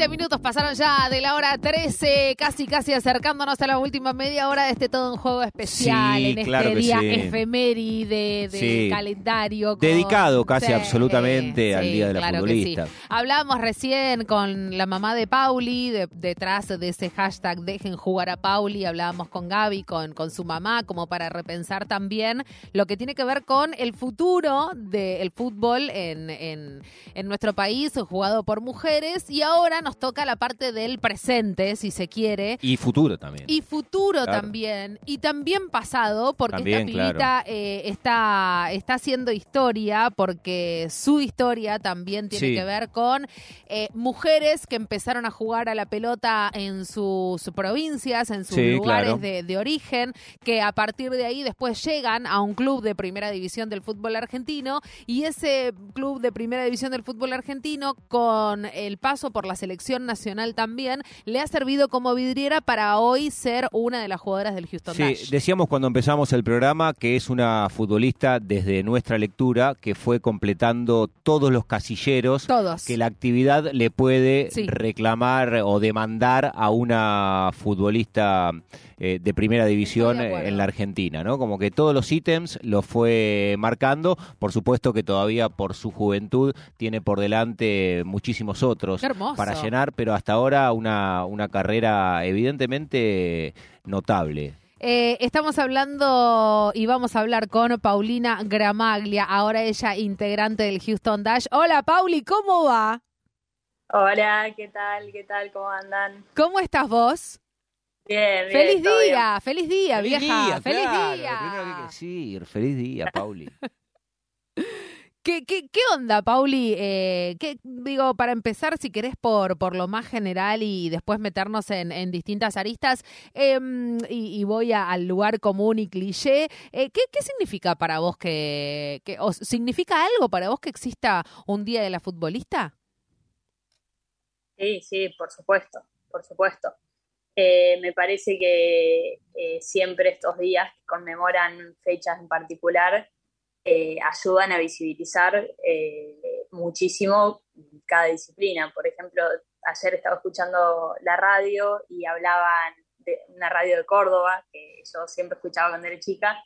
20 minutos pasaron ya de la hora 13, casi casi acercándonos a la última media hora de este todo un juego especial Sí, en claro este día sí. efeméride Sí. calendario. con- Dedicado casi absolutamente al Día de la claro Futbolista. Hablábamos recién con la mamá de Pauli, de- detrás de ese hashtag Dejen jugar a Pauli, hablábamos con Gaby, con, con su mamá, como para repensar también lo que tiene que ver con el futuro del fútbol en, en, en nuestro país, jugado por mujeres, y ahora nos toca la parte del presente, si se quiere. Y futuro también. Y futuro Claro. también, y también pasado, porque También, esta pibita claro. eh, está, está haciendo historia, porque su historia también tiene Sí. que ver con eh, mujeres que empezaron a jugar a la pelota en sus provincias, en sus Sí, lugares claro. de, de origen, que a partir de ahí después llegan a un club de primera división del fútbol argentino, y ese club de primera división del fútbol argentino, con el paso por la selección nacional también, le ha servido como vidriera para hoy ser una de las jugadoras del Houston Sí, Dash. decíamos cuando empezamos el programa que es una futbolista desde nuestra lectura que fue completando todos los casilleros Todos. que la actividad le puede Sí. reclamar o demandar a una futbolista eh, de primera división de acuerdo. en la Argentina, ¿no? Como que todos los ítems los fue marcando, por supuesto que todavía por su juventud tiene por delante muchísimos otros para llenar, pero hasta ahora una, una carrera evidentemente notable. Eh, estamos hablando y vamos a hablar con Paulina Gramaglia, ahora ella integrante del Houston Dash. Hola Pauli, ¿cómo va? Hola, ¿qué tal? ¿Qué tal? ¿Cómo andan? ¿Cómo estás vos? Bien, bien. feliz bien. día, feliz día, vieja, feliz claro, día. Primero que hay que decir, feliz día, Pauli. ¿Qué, qué, qué onda, Pauli? Eh, ¿qué- digo, para empezar, si querés por, por lo más general y después meternos en, en distintas aristas, em, y, y voy a- al lugar común y cliché, eh, ¿qué, qué significa para vos que, que o significa algo para vos que exista un día de la futbolista? Sí, sí, por supuesto, por supuesto. Eh, me parece que eh, siempre estos días que conmemoran fechas en particular eh, ayudan a visibilizar muchísimo cada disciplina. Por ejemplo, ayer estaba escuchando la radio y hablaban de una radio de Córdoba, que yo siempre escuchaba cuando era chica,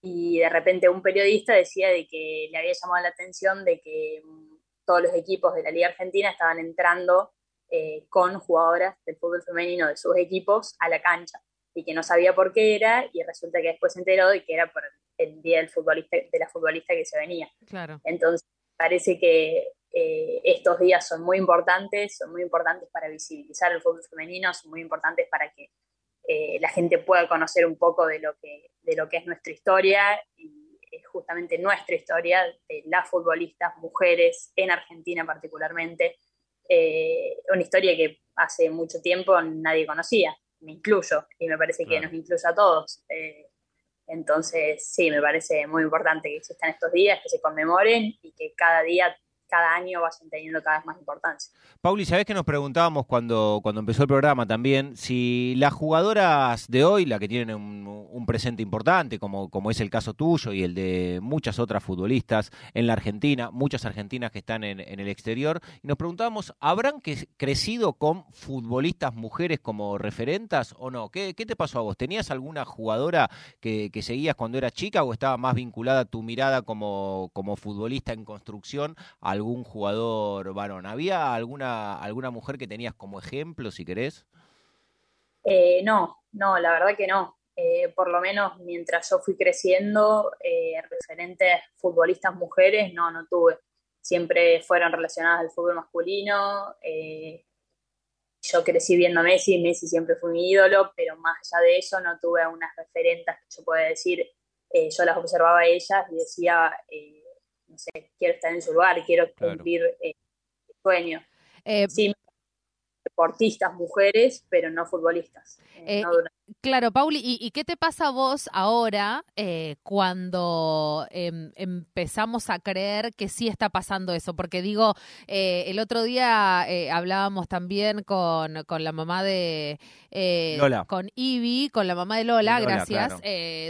y de repente un periodista decía de que le había llamado la atención de que mm, todos los equipos de la Liga Argentina estaban entrando eh, con jugadoras del fútbol femenino de sus equipos a la cancha y que no sabía por qué era y resulta que después se enteró de que era por el día del futbolista, de la futbolista que se venía. Claro. Entonces, parece que eh, estos días son muy importantes, son muy importantes para visibilizar el fútbol femenino, son muy importantes para que eh, la gente pueda conocer un poco de lo que, de lo que es nuestra historia y es justamente nuestra historia de las futbolistas, mujeres, en Argentina particularmente. Eh, una historia que hace mucho tiempo nadie conocía, me incluyo, y me parece que Claro. nos incluye a todos. Eh, entonces, sí, me parece muy importante que existan estos días, que se conmemoren y que cada día, cada año vayan teniendo cada vez más importancia. Pauli, ¿sabés que nos preguntábamos cuando, cuando empezó el programa también si las jugadoras de hoy, la que tienen un, presente importante, como, como es el caso tuyo y el de muchas otras futbolistas en la Argentina, muchas argentinas que están en, el exterior, y nos preguntábamos, ¿habrán que- crecido con futbolistas mujeres como referentas o no? ¿Qué, qué te pasó a vos? ¿Tenías alguna jugadora que, seguías cuando eras chica o estaba más vinculada tu mirada como, como futbolista en construcción a algún jugador varón? ¿Había alguna, alguna mujer que tenías como ejemplo, si querés? Eh, no, no, la verdad que no. Eh, por lo menos mientras yo fui creciendo, eh, referentes futbolistas mujeres, no, no tuve. Siempre fueron relacionadas al fútbol masculino. eh, yo crecí viendo a Messi, Messi siempre fue mi ídolo, pero más allá de eso no tuve unas referentas que yo pueda decir, yo las observaba a ellas y decía, no sé, quiero estar en su lugar, quiero Claro. cumplir eh, mi sueño. Eh, Sí, deportistas mujeres, pero no futbolistas. eh, Eh, no durante Claro, Pauli, ¿y, qué te pasa a vos ahora eh, cuando em, empezamos a creer que sí está pasando eso? Porque digo, eh, el otro día eh, hablábamos también con, con la mamá de... Lola. Con Ivy, con la mamá de Lola, gracias.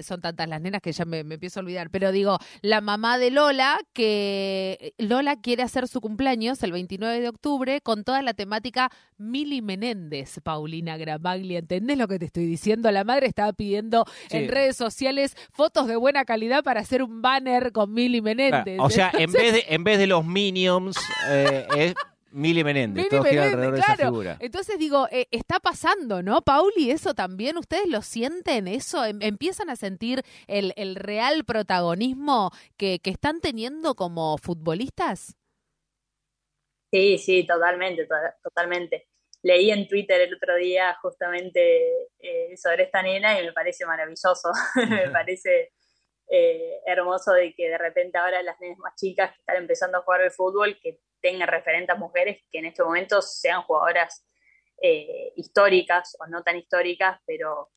son tantas las nenas que ya me, me, empiezo a olvidar. Pero digo, la mamá de Lola, que Lola quiere hacer su cumpleaños el 29 de octubre con toda la temática Mili Menéndez, Paulina Gramaglia. ¿Entendés lo que te estoy diciendo? La madre estaba pidiendo en redes sociales fotos de buena calidad para hacer un banner con Mili Menéndez. o sea, en vez de en vez de los Minions eh, es Mili Menéndez, alrededor de esa figura. Entonces digo, eh, está pasando, ¿no, Pauli? Eso también, ¿ustedes lo sienten eso? ¿Em, ¿Empiezan a sentir el, el real protagonismo que, que, están teniendo como futbolistas? Sí, sí, totalmente, totalmente leí en Twitter el otro día justamente eh, sobre esta nena y me parece maravilloso, me parece eh, hermoso de que de repente ahora las nenas más chicas que están empezando a jugar al fútbol, que tengan referentes mujeres que en este momento sean jugadoras eh, históricas o no tan históricas, pero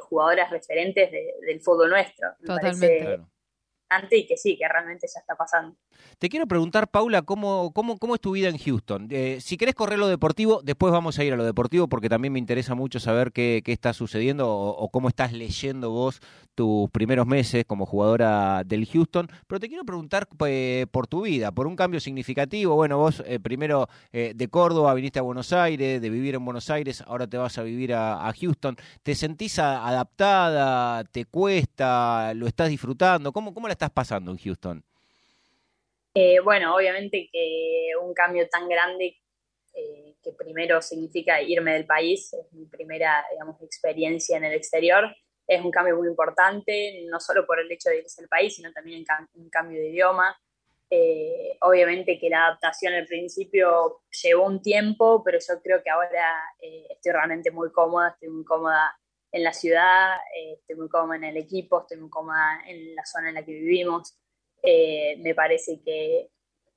jugadoras referentes del fútbol nuestro. Totalmente y que sí, que realmente ya está pasando. Te quiero preguntar, Paula, ¿cómo, cómo, cómo es tu vida en Houston? Eh, si querés correr lo deportivo, después vamos a ir a lo deportivo porque también me interesa mucho saber qué, qué está sucediendo o, cómo estás leyendo vos tus primeros meses como jugadora del Houston. Pero te quiero preguntar eh, por tu vida, por un cambio significativo. Bueno, vos eh, primero de Córdoba viniste a Buenos Aires, de vivir en Buenos Aires, ahora te vas a vivir a, a Houston. ¿Te sentís adaptada? ¿Te cuesta? ¿Lo estás disfrutando? ¿Cómo, cómo la estás pasando en Houston? Eh, bueno, obviamente que un cambio tan grande eh, que primero significa irme del país, es mi primera, digamos, experiencia en el exterior, es un cambio muy importante, no solo por el hecho de irse del país, sino también un cambio de idioma. Eh, obviamente que la adaptación al principio llevó un tiempo, pero yo creo que ahora estoy realmente muy cómoda, estoy muy cómoda en la ciudad, eh, estoy muy cómoda en el equipo, estoy muy cómoda en la zona en la que vivimos. Eh, me parece que,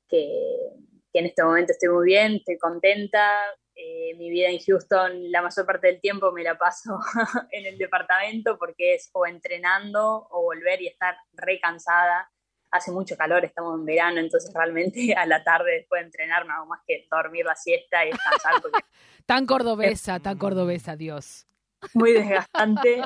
que, en este momento estoy muy bien, estoy contenta. Eh, mi vida en Houston, la mayor parte del tiempo me la paso en el departamento porque es o entrenando o volver y estar recansada. Hace mucho calor, estamos en verano, entonces realmente a la tarde después de entrenar no hago más que dormir la siesta y descansar. tan cordobesa, tan cordobesa, Dios muy desgastante.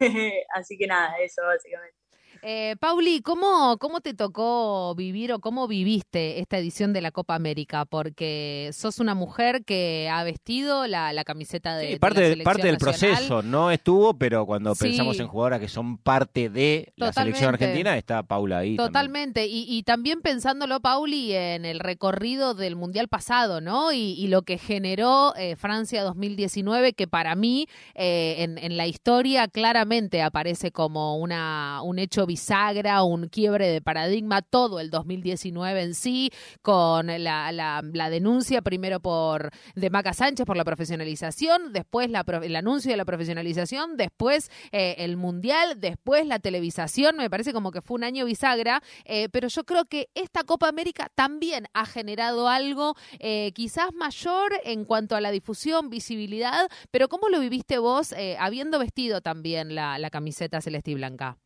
Así que nada, eso básicamente. Eh, Pauli, ¿cómo, ¿cómo te tocó vivir o cómo viviste esta edición de la Copa América? Porque sos una mujer que ha vestido la, camiseta de, parte, parte del proceso, no estuvo, pero cuando pensamos en jugadoras que son parte de la selección argentina, está Paula ahí. Totalmente, Y, también pensándolo, Pauli, en el recorrido del Mundial pasado, ¿no? Y, lo que generó eh, Francia 2019, que para mí eh, en, en, la historia claramente aparece como una, un hecho bisagra, un quiebre de paradigma, todo el 2019 en sí, con la, la, denuncia primero por de Maca Sánchez por la profesionalización, después la, el anuncio de la profesionalización, después eh, el mundial, después la televisación, me parece como que fue un año bisagra, eh, pero yo creo que esta Copa América también ha generado algo eh, quizás mayor en cuanto a la difusión, visibilidad, pero ¿cómo lo viviste vos habiendo vestido también la, la camiseta celeste y blanca?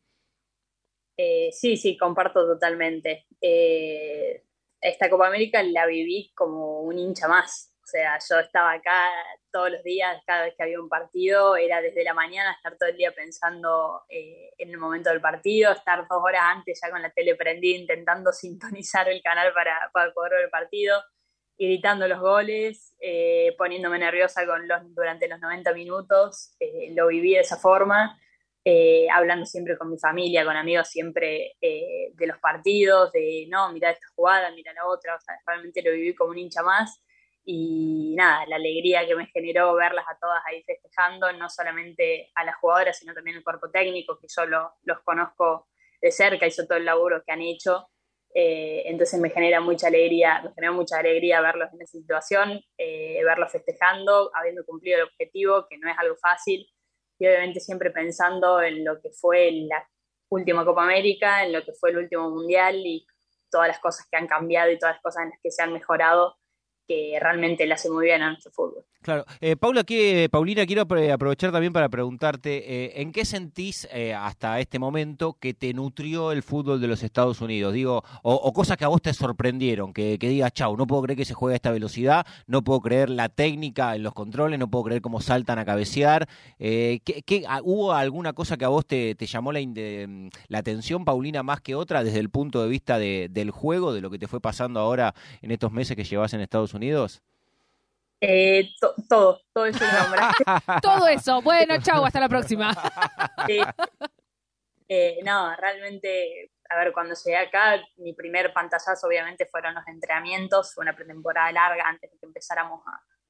Eh, sí, sí, comparto totalmente. Eh, esta Copa América la viví como un hincha más. O sea, yo estaba acá todos los días, cada vez que había un partido, era desde la mañana estar todo el día pensando eh, en el momento del partido, estar dos horas antes ya con la tele prendida intentando sintonizar el canal para, para poder ver el partido, gritando los goles, poniéndome nerviosa con los, durante los 90 minutos. lo viví de esa forma. Eh, hablando siempre con mi familia, con amigos, siempre eh, de los partidos, de no, mira esta jugada, mira la otra, o sea, realmente lo viví como un hincha más. Y nada, la alegría que me generó verlas a todas ahí festejando, no solamente a las jugadoras, sino también al cuerpo técnico, que yo los conozco de cerca, hizo todo el laburo que han hecho. Eh, entonces me genera mucha alegría, me genera mucha alegría verlos en esa situación, verlos festejando, habiendo cumplido el objetivo, que no es algo fácil, y obviamente siempre pensando en lo que fue la última Copa América, en lo que fue el último Mundial y todas las cosas que han cambiado y todas las cosas en las que se han mejorado que realmente le hace muy bien a nuestro fútbol. Claro. Eh, Paula, que, Paulina, quiero aprovechar también para preguntarte, eh, ¿en qué sentís eh, hasta este momento que te nutrió el fútbol de los Estados Unidos? Digo, o, cosas que a vos te sorprendieron, que, que digas, chau, no puedo creer que se juegue a esta velocidad, no puedo creer la técnica en los controles, no puedo creer cómo saltan a cabecear. ¿qué, ah, hubo alguna cosa que a vos te, llamó la, la, atención, Paulina, más que otra, desde el punto de vista del juego, de lo que te fue pasando ahora en estos meses que llevas en Estados Unidos? Eh, todo, todo eso todo eso. Bueno, chau, hasta la próxima. Eh, no, realmente, a ver, cuando llegué acá, mi primer pantallazo obviamente fueron los entrenamientos, una pretemporada larga antes de que empezáramos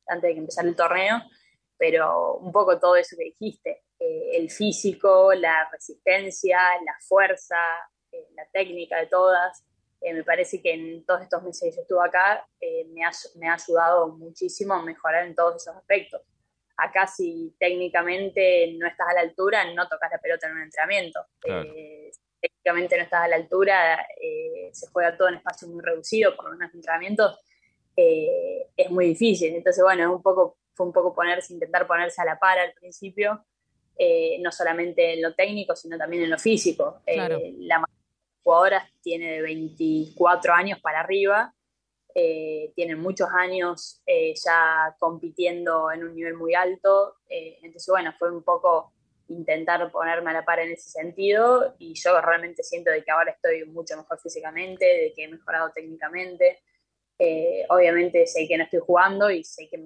antes de que empezara el torneo, pero un poco todo eso que dijiste, eh, el físico, la resistencia, la fuerza, la técnica de todas, eh, me parece que en todos estos meses que yo estuve acá eh, me, ha, me, ha, ayudado muchísimo a mejorar en todos esos aspectos. Acá si técnicamente no estás a la altura, no tocas la pelota en un entrenamiento. Eh, técnicamente no estás a la altura, se juega todo en espacio muy reducido, por en entrenamientos, es muy difícil. Entonces, bueno, es un poco, fue un poco ponerse, intentar ponerse a la par al principio, no solamente en lo técnico, sino también en lo físico. Claro. la jugadoras tiene de 24 años para arriba, eh, tienen muchos años eh, ya compitiendo en un nivel muy alto, eh, entonces bueno, fue un poco intentar ponerme a la par en ese sentido y yo realmente siento de que ahora estoy mucho mejor físicamente, de que he mejorado técnicamente, obviamente sé que no estoy jugando y sé que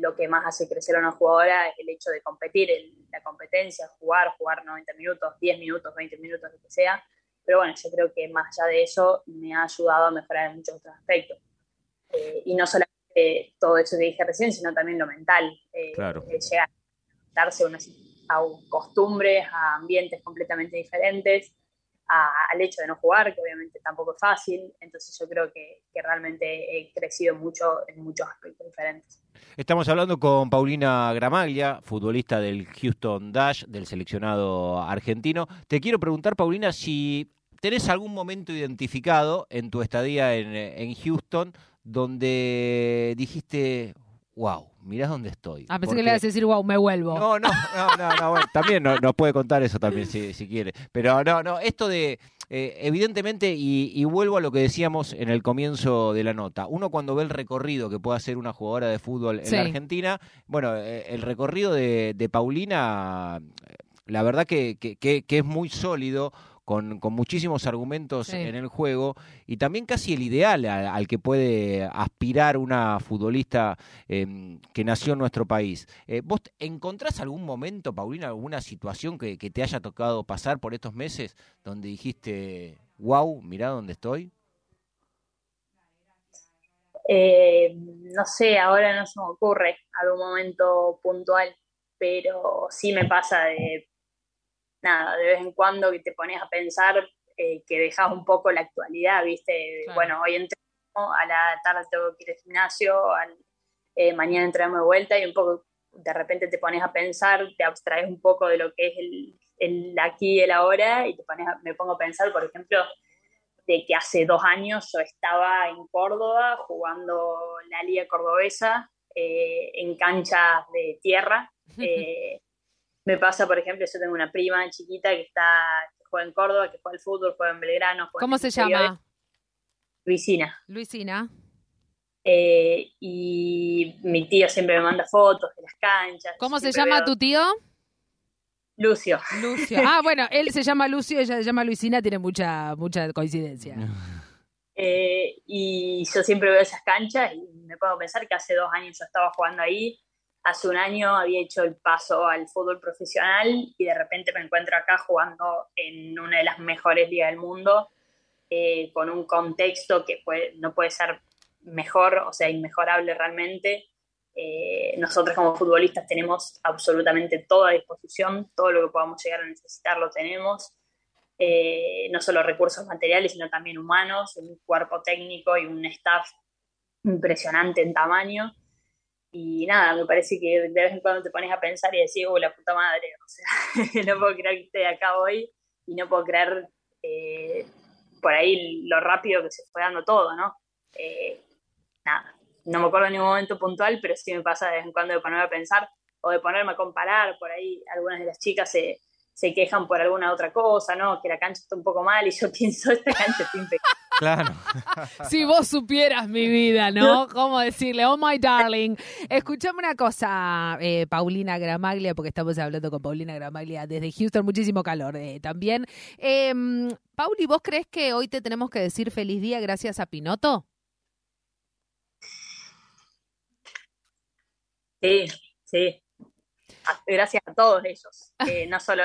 lo que más hace crecer a una jugadora es el hecho de competir, la competencia, jugar, jugar 90 minutos, 10 minutos, 20 minutos, lo que sea, pero bueno, yo creo que más allá de eso me ha ayudado a mejorar en muchos otros aspectos. Eh, y no solamente todo eso que dije recién, sino también lo mental. Eh, claro. llegar a darse unas, a costumbres, a ambientes completamente diferentes, al hecho de no jugar, que obviamente tampoco es fácil. Entonces yo creo que, que realmente he crecido mucho en muchos aspectos diferentes. Estamos hablando con Paulina Gramaglia, futbolista del Houston Dash, del seleccionado argentino. Te quiero preguntar, Paulina, si tenés algún momento identificado en tu estadía en, Houston donde dijiste, wow, mirá dónde estoy. Ah, pensé que le ibas a decir, wow, me vuelvo. No, no, no, no, bueno, también nos puede contar eso también si, si quiere. Pero no, no, esto de, eh, evidentemente, y, vuelvo a lo que decíamos en el comienzo de la nota, uno cuando ve el recorrido que puede hacer una jugadora de fútbol en la Argentina, bueno, eh, el recorrido de, Paulina, la verdad que, que es muy sólido con, muchísimos argumentos en el juego y también casi el ideal al, que puede aspirar una futbolista em, que nació en nuestro país. Eh, ¿Vos encontrás algún momento, Paulina, alguna situación que, te haya tocado pasar por estos meses donde dijiste, wow, mirá dónde estoy? Eh, no sé, ahora no se me ocurre algún momento puntual, pero sí me pasa de nada, de vez en cuando que te pones a pensar eh, que dejas un poco la actualidad, ¿viste? Bueno, hoy entreno, a la tarde tengo que ir al gimnasio, eh, mañana entramos de vuelta y un poco de repente te pones a pensar, te abstraes un poco de lo que es el, el aquí y el ahora y te pones me pongo a pensar, por ejemplo, de que hace dos años yo estaba en Córdoba jugando la Liga Cordobesa eh, en canchas de tierra. Me pasa, por ejemplo, yo tengo una prima chiquita que está que juega en Córdoba, que juega al fútbol, juega en Belgrano. ¿Cómo se llama? Luisina. Luisina. Eh, y mi tío siempre me manda fotos de las canchas. ¿Cómo se llama tu tío? Lucio. Lucio. Ah, bueno, él se llama Lucio, ella se llama Luisina, tiene mucha, mucha coincidencia. Eh, y yo siempre veo esas canchas y me puedo pensar que hace dos años yo estaba jugando ahí hace un año había hecho el paso al fútbol profesional y de repente me encuentro acá jugando en una de las mejores ligas del mundo, eh, con un contexto que no puede ser mejor, o sea, inmejorable realmente. Eh, nosotros como futbolistas tenemos absolutamente toda a disposición, todo lo que podamos llegar a necesitar lo tenemos. Eh, no solo recursos materiales, sino también humanos, un cuerpo técnico y un staff impresionante en tamaño. Y nada, me parece que de vez en cuando te pones a pensar y decís, oh, la puta madre, o sea, no puedo creer que esté acá hoy y no puedo creer eh, por ahí lo rápido que se fue dando todo, ¿no? Eh, nada, no me acuerdo en ningún momento puntual, pero sí me pasa de vez en cuando de ponerme a pensar o de ponerme a comparar, por ahí algunas de las chicas se, se quejan por alguna otra cosa, ¿no? Que la cancha está un poco mal y yo pienso, esta cancha está impecable. Claro. si vos supieras mi vida, ¿no? ¿Cómo decirle? Oh, my darling. Escuchame una cosa, eh, Paulina Gramaglia, porque estamos hablando con Paulina Gramaglia desde Houston, muchísimo calor eh, también. Eh, Pauli, ¿vos crees que hoy te tenemos que decir feliz día gracias a Pinoto? Sí, sí. Gracias a todos ellos, no solo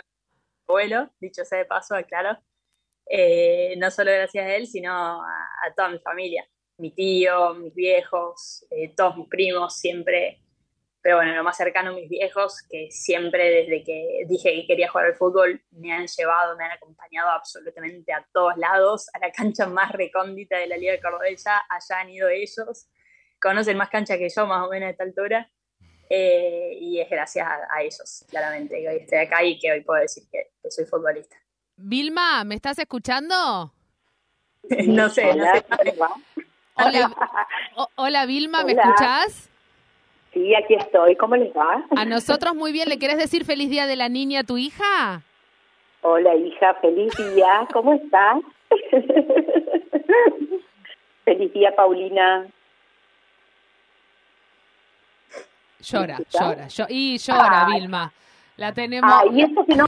abuelo, dicho sea de paso, claro, eh, no solo gracias a él, sino a, toda mi familia, mi tío, mis viejos, eh, todos mis primos, siempre, pero bueno, lo más cercano, mis viejos, que siempre desde que dije que quería jugar al fútbol, me han llevado, me han acompañado absolutamente a todos lados, a la cancha más recóndita de la Liga de Cordobella, allá han ido ellos, conocen más cancha que yo, más o menos a esta altura, eh, y es gracias a, ellos, claramente, que hoy estoy acá y que hoy puedo decir que, soy futbolista. Vilma, ¿me estás escuchando? no sé, no sé. Hola, hola Vilma, ¿me escuchás? Sí, aquí estoy. ¿Cómo les va? A nosotros muy bien. ¿Le querés decir feliz día de la niña a tu hija? Hola, hija. Feliz día. ¿Cómo estás? feliz día, Paulina. Llora, llora, y llora, Vilma. La tenemos. Ah, y eso que no,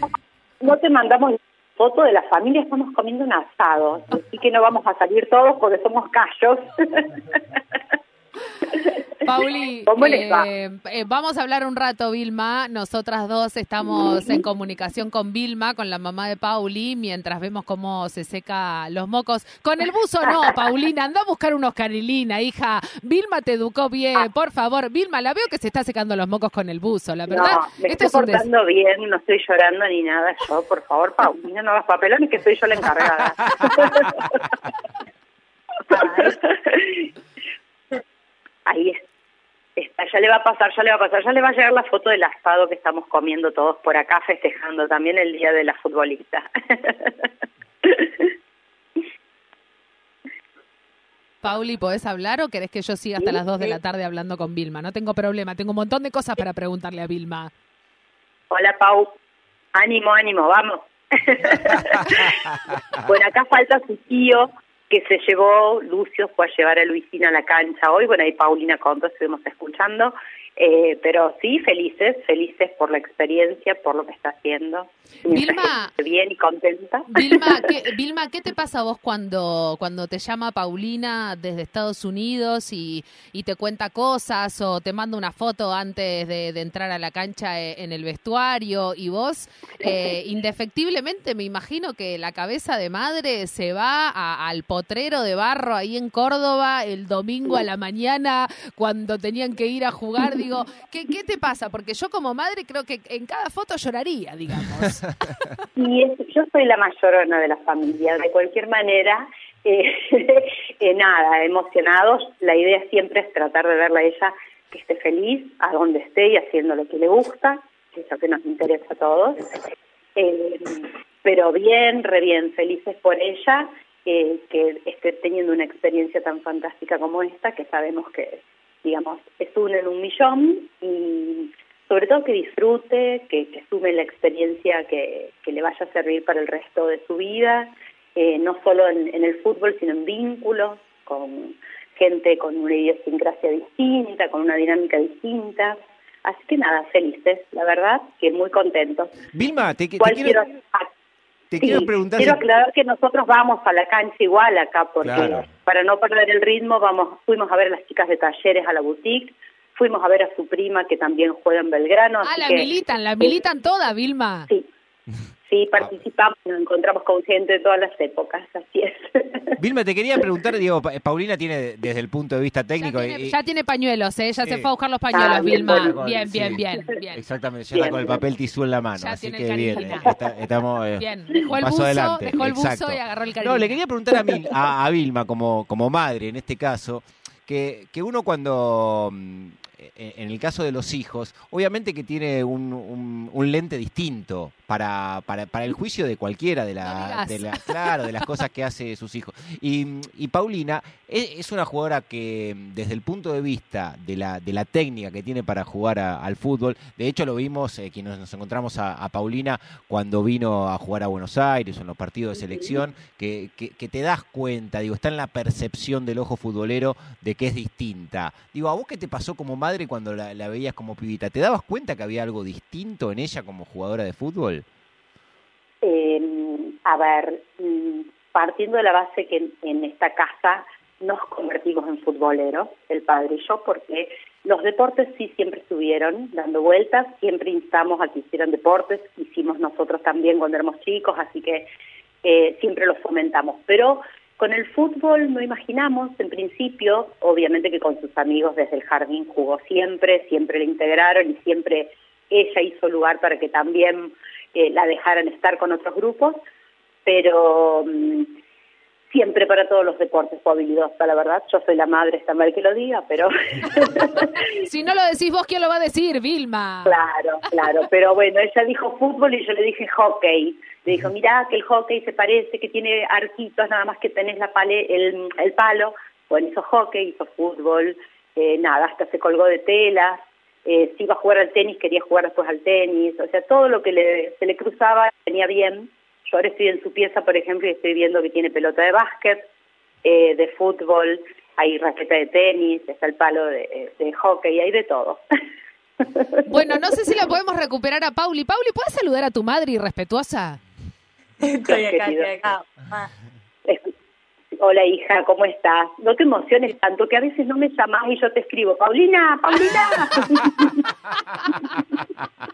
no te mandamos foto de la familia, estamos comiendo un asado, así que no vamos a salir todos porque somos callos. Pauli, eh, eh, vamos a hablar un rato, Vilma. Nosotras dos estamos en comunicación con Vilma, con la mamá de Pauli, mientras vemos cómo se seca los mocos. Con el buzo no, Paulina, anda a buscar unos carilina, hija. Vilma te educó bien, por favor. Vilma, la veo que se está secando los mocos con el buzo, la verdad. No, me estoy portando bien, no estoy llorando ni nada. Yo, por favor, Paulina, no hagas papelones que soy yo la encargada. Ahí está ya le va a pasar, ya le va a pasar, ya le va a llegar la foto del asado que estamos comiendo todos por acá festejando también el Día de la Futbolista. Pauli, ¿podés hablar o querés que yo siga hasta las 2 de la tarde hablando con Vilma? No tengo problema, tengo un montón de cosas para preguntarle a Vilma. Hola, Pau. Ánimo, ánimo, vamos. bueno, acá falta su tío, que se llevó, Lucio fue a llevar a Luisina a la cancha hoy, bueno, ahí Paulina contó, estuvimos escuchando, eh, pero sí, felices, felices por la experiencia, por lo que está haciendo. Vilma, bien y contenta. Vilma, ¿qué, Vilma, ¿qué te pasa a vos cuando, cuando te llama Paulina desde Estados Unidos y, y te cuenta cosas o te manda una foto antes de, entrar a la cancha e, en el vestuario y vos, eh, indefectiblemente, me imagino que la cabeza de madre se va al potrero de barro ahí en Córdoba el domingo a la mañana cuando tenían que ir a jugar? digo, ¿qué, ¿qué te pasa? Porque yo como madre creo que en cada foto lloraría, digamos. Y yo soy la mayorona de la familia, de cualquier manera, eh, eh, nada, emocionados, la idea siempre es tratar de verla a ella que esté feliz, a donde esté y haciendo lo que le gusta, es lo que nos interesa a todos. Eh, pero bien, re bien, felices por ella, que esté teniendo una experiencia tan fantástica como esta, que sabemos que digamos, es uno en un millón y sobre todo que disfrute, que, que sume la experiencia que, que, le vaya a servir para el resto de su vida, eh, no solo en, en, el fútbol, sino en vínculos con gente con una idiosincrasia distinta, con una dinámica distinta. Así que nada, felices, la verdad, que muy contentos. Vilma, te, te quiero... Te quiero preguntar. Quiero aclarar que nosotros vamos a la cancha igual acá, porque para no perder el ritmo, vamos, fuimos a ver a las chicas de talleres a la boutique, fuimos a ver a su prima que también juega en Belgrano. Ah, la militan, la militan toda, Vilma. Sí, Sí, participamos, nos encontramos con gente de todas las épocas, así es. Vilma, te quería preguntar, digo, Paulina tiene desde el punto de vista técnico... Ya tiene, pañuelos, ¿eh? Ya se fue a buscar los pañuelos, ah, Vilma. bien, bien, bien, bien, Exactamente, ya está con el papel tisú en la mano, así que bien, estamos... Eh, bien, dejó el, buzo, adelante. dejó el buzo y agarró el cariño. No, le quería preguntar a, a, Vilma, como, como madre en este caso, que, que uno cuando mm, en el caso de los hijos, obviamente que tiene un, un, lente distinto para, para, para el juicio de cualquiera de, la, de la, claro, de las cosas que hace sus hijos. Y, y Paulina es, es, una jugadora que desde el punto de vista de la, de la técnica que tiene para jugar a, al fútbol, de hecho lo vimos, eh, quienes nos encontramos a, a, Paulina cuando vino a jugar a Buenos Aires en los partidos de selección, que, que, que, te das cuenta, digo, está en la percepción del ojo futbolero de que es distinta. Digo, ¿a vos qué te pasó como madre cuando la, veías como pibita? ¿Te dabas cuenta que había algo distinto en ella como jugadora de fútbol? Eh, a ver, mm, partiendo de la base que en, en esta casa nos convertimos en futboleros, el padre y yo, porque los deportes sí siempre estuvieron dando vueltas, siempre instamos a que hicieran deportes, hicimos nosotros también cuando éramos chicos, así que eh, siempre los fomentamos. Pero con el fútbol no imaginamos, en principio, obviamente que con sus amigos desde el jardín jugó siempre, siempre le integraron y siempre ella hizo lugar para que también eh, la dejaran estar con otros grupos, pero um, siempre para todos los deportes fue habilidosa, la verdad. Yo soy la madre, está mal que lo diga, pero... si no lo decís vos, ¿quién lo va a decir, Vilma? Claro, claro, pero bueno, ella dijo fútbol y yo le dije hockey. Le dijo, mirá que el hockey se parece, que tiene arquitos, nada más que tenés la pale, el, el palo. Bueno, hizo hockey, hizo fútbol, eh, nada, hasta se colgó de telas, eh, si iba a jugar al tenis, quería jugar después al tenis, o sea, todo lo que le, se le cruzaba tenía bien. Yo ahora estoy en su pieza, por ejemplo, y estoy viendo que tiene pelota de básquet, eh, de fútbol, hay raqueta de tenis, está el palo de, de hockey, hay de todo. Bueno, no sé si la podemos recuperar a Pauli. Pauli, ¿puedes saludar a tu madre irrespetuosa? Estoy acá, estoy acá. Hola hija, ¿cómo estás? No te emociones tanto que a veces no me llamas y yo te escribo, Paulina, Paulina.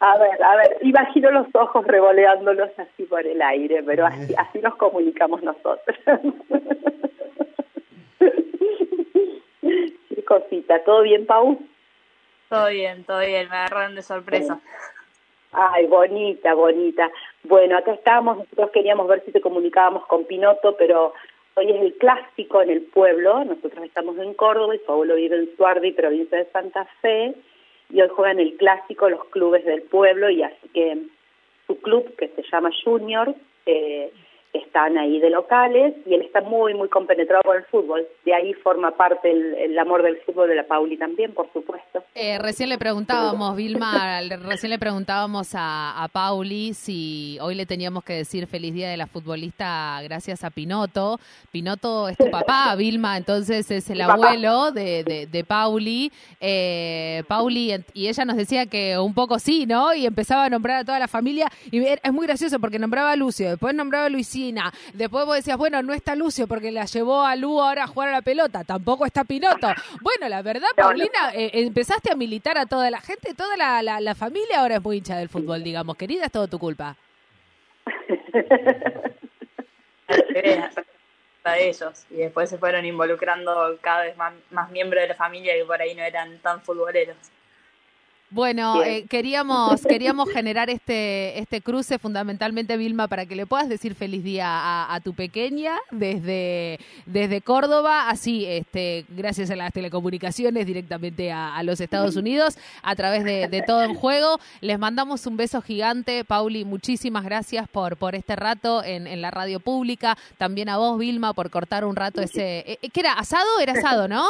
a ver, a ver, imagino los ojos revoleándolos así por el aire, pero así, así nos comunicamos nosotros. Qué cosita, ¿todo bien, Pau? Todo bien, todo bien, me agarraron de sorpresa. Ay, bonita, bonita. Bueno, acá estamos, nosotros queríamos ver si te comunicábamos con Pinoto, pero hoy es el clásico en el pueblo, nosotros estamos en Córdoba y Paulo vive en Suardi, provincia de Santa Fe, y hoy juegan el clásico los clubes del pueblo, y así que su club, que se llama Junior, eh, están ahí de locales y él está muy, muy compenetrado con el fútbol. De ahí forma parte el, el amor del fútbol de la Pauli también, por supuesto. Eh, recién le preguntábamos, Vilma, recién le preguntábamos a, a, Pauli si hoy le teníamos que decir feliz día de la futbolista gracias a Pinoto. Pinoto es tu papá, Vilma, entonces es el abuelo de, de, de Pauli. Eh, Pauli, y ella nos decía que un poco sí, ¿no? Y empezaba a nombrar a toda la familia. Y es muy gracioso porque nombraba a Lucio, después nombraba a Después vos decías, bueno, no está Lucio porque la llevó a Lu ahora a jugar a la pelota. Tampoco está Pinoto. Bueno, la verdad, Paulina, eh, empezaste a militar a toda la gente, toda la, la, la, familia ahora es muy hincha del fútbol, digamos. Querida, es todo tu culpa. a ellos y después se fueron involucrando cada vez más, más miembros de la familia que por ahí no eran tan futboleros. Bueno, eh, queríamos queríamos generar este este cruce fundamentalmente Vilma para que le puedas decir feliz día a, a tu pequeña desde desde Córdoba, así este gracias a las telecomunicaciones directamente a, a los Estados Unidos a través de, de, todo en juego. Les mandamos un beso gigante, Pauli, muchísimas gracias por por este rato en, en la radio pública, también a vos Vilma por cortar un rato ese eh, ¿qué era asado? Era asado, ¿no?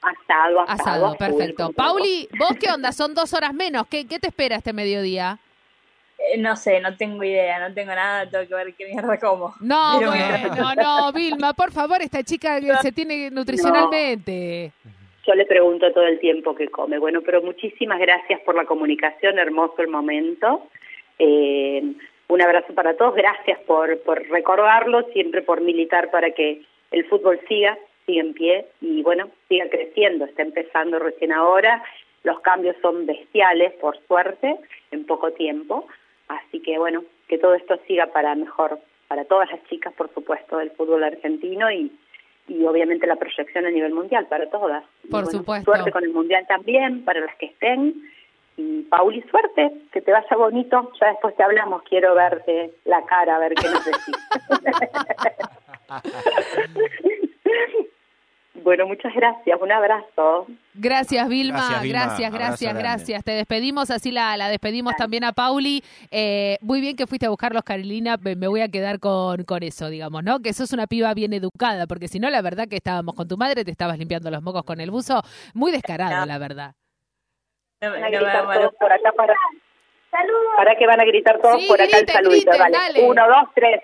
Asado, asado. Asado, perfecto. Pauli, ¿vos qué onda? Son dos horas menos. ¿Qué, qué te espera este mediodía? Eh, no sé, no tengo idea, no tengo nada, tengo que ver qué mierda como. No, Pero bueno, no, Vilma, por favor, esta chica se tiene nutricionalmente. No. Yo le pregunto todo el tiempo que come. Bueno, pero muchísimas gracias por la comunicación, hermoso el momento. Eh, un abrazo para todos, gracias por, por recordarlo, siempre por militar para que el fútbol siga sigue en pie y bueno, siga creciendo, está empezando recién ahora, los cambios son bestiales, por suerte, en poco tiempo, así que bueno, que todo esto siga para mejor, para todas las chicas, por supuesto, del fútbol argentino y, y obviamente la proyección a nivel mundial para todas. Por bueno, supuesto. Suerte con el mundial también, para las que estén. Y Pauli, suerte, que te vaya bonito. Ya después te hablamos, quiero verte la cara, a ver qué nos decís. Bueno, muchas gracias, un abrazo. Gracias Vilma, Gracias, Vilma. gracias, gracias. Te despedimos, así la, la despedimos también a Pauli. Eh, muy bien que fuiste a buscarlos, Carolina, me, me voy a quedar con, con eso, digamos, ¿no? Que sos una piba bien educada, porque si no, la verdad que estábamos con tu madre, te estabas limpiando los mocos con el buzo, muy descarado, No. la verdad. No, no por acá para... Para que van a gritar todos Sí, por acá griten, el saludito, griten, dale. dale. Uno, dos, tres.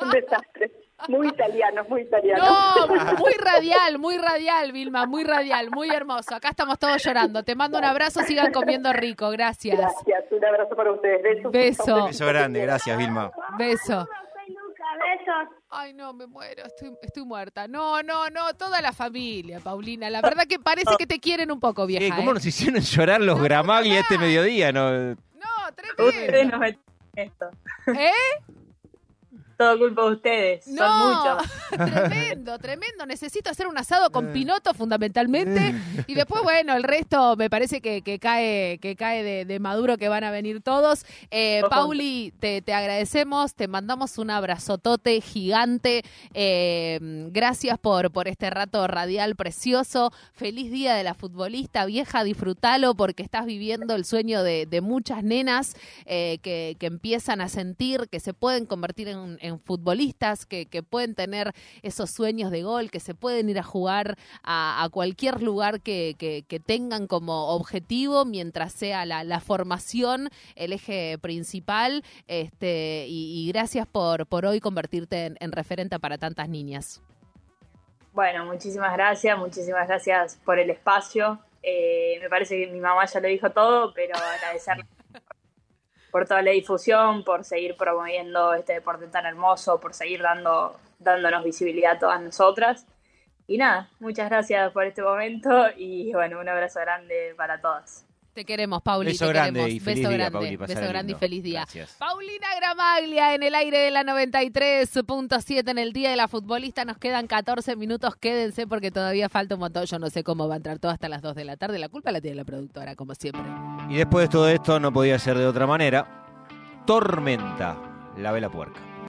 Un desastre. Muy italiano, muy italiano. No, muy radial, muy radial, Vilma, muy radial, muy hermoso. Acá estamos todos llorando. Te mando un abrazo, sigan comiendo rico, gracias. Gracias, un abrazo para ustedes. Besos. Beso. Beso grande, gracias Vilma. Beso. Soy Luca, besos. Ay, no, me muero, estoy, estoy muerta. No, no, no, toda la familia, Paulina. La verdad que parece que te quieren un poco, vieja. Eh, ¿Cómo ¿eh? nos hicieron llorar los Gramaglia este mediodía? No, No, Ustedes tremendo. nos meten en esto. ¿Eh? Todo culpa de ustedes. Son No, muchos. tremendo, tremendo. Necesito hacer un asado con pinoto fundamentalmente y después, bueno, el resto me parece que, que cae, que cae de, de maduro que van a venir todos. Eh. Pauli, te, te agradecemos, te mandamos un abrazotote gigante. Eh, gracias por, por este rato radial precioso. Feliz día de la futbolista vieja, disfrútalo porque estás viviendo el sueño de, de muchas nenas eh, que, que empiezan a sentir que se pueden convertir en, en futbolistas, que, que pueden tener esos sueños de gol, que se pueden ir a jugar a, cualquier lugar que, tengan como objetivo, mientras sea la, formación el eje principal. Este, y, y gracias por, por hoy convertirte en, en referente para tantas niñas. Bueno, muchísimas gracias, muchísimas gracias por el espacio. Eh, me parece que mi mamá ya lo dijo todo, pero agradecerle por toda la difusión, por seguir promoviendo este deporte tan hermoso, por seguir dando, dándonos visibilidad a todas nosotras. Y nada, muchas gracias por este momento y bueno, un abrazo grande para todas. Te queremos, Pauli. Beso te grande queremos. y feliz Beso día, grande, Pauli, beso grande y feliz día. Gracias. Paulina Gramaglia en el aire de la 93.7 en el Día de la Futbolista. Nos quedan 14 minutos. Quédense porque todavía falta un montón. Yo no sé cómo va a entrar todo hasta las 2 de la tarde. La culpa la tiene la productora, como siempre. Y después de todo esto no podía ser de otra manera. Tormenta, la vela puerca.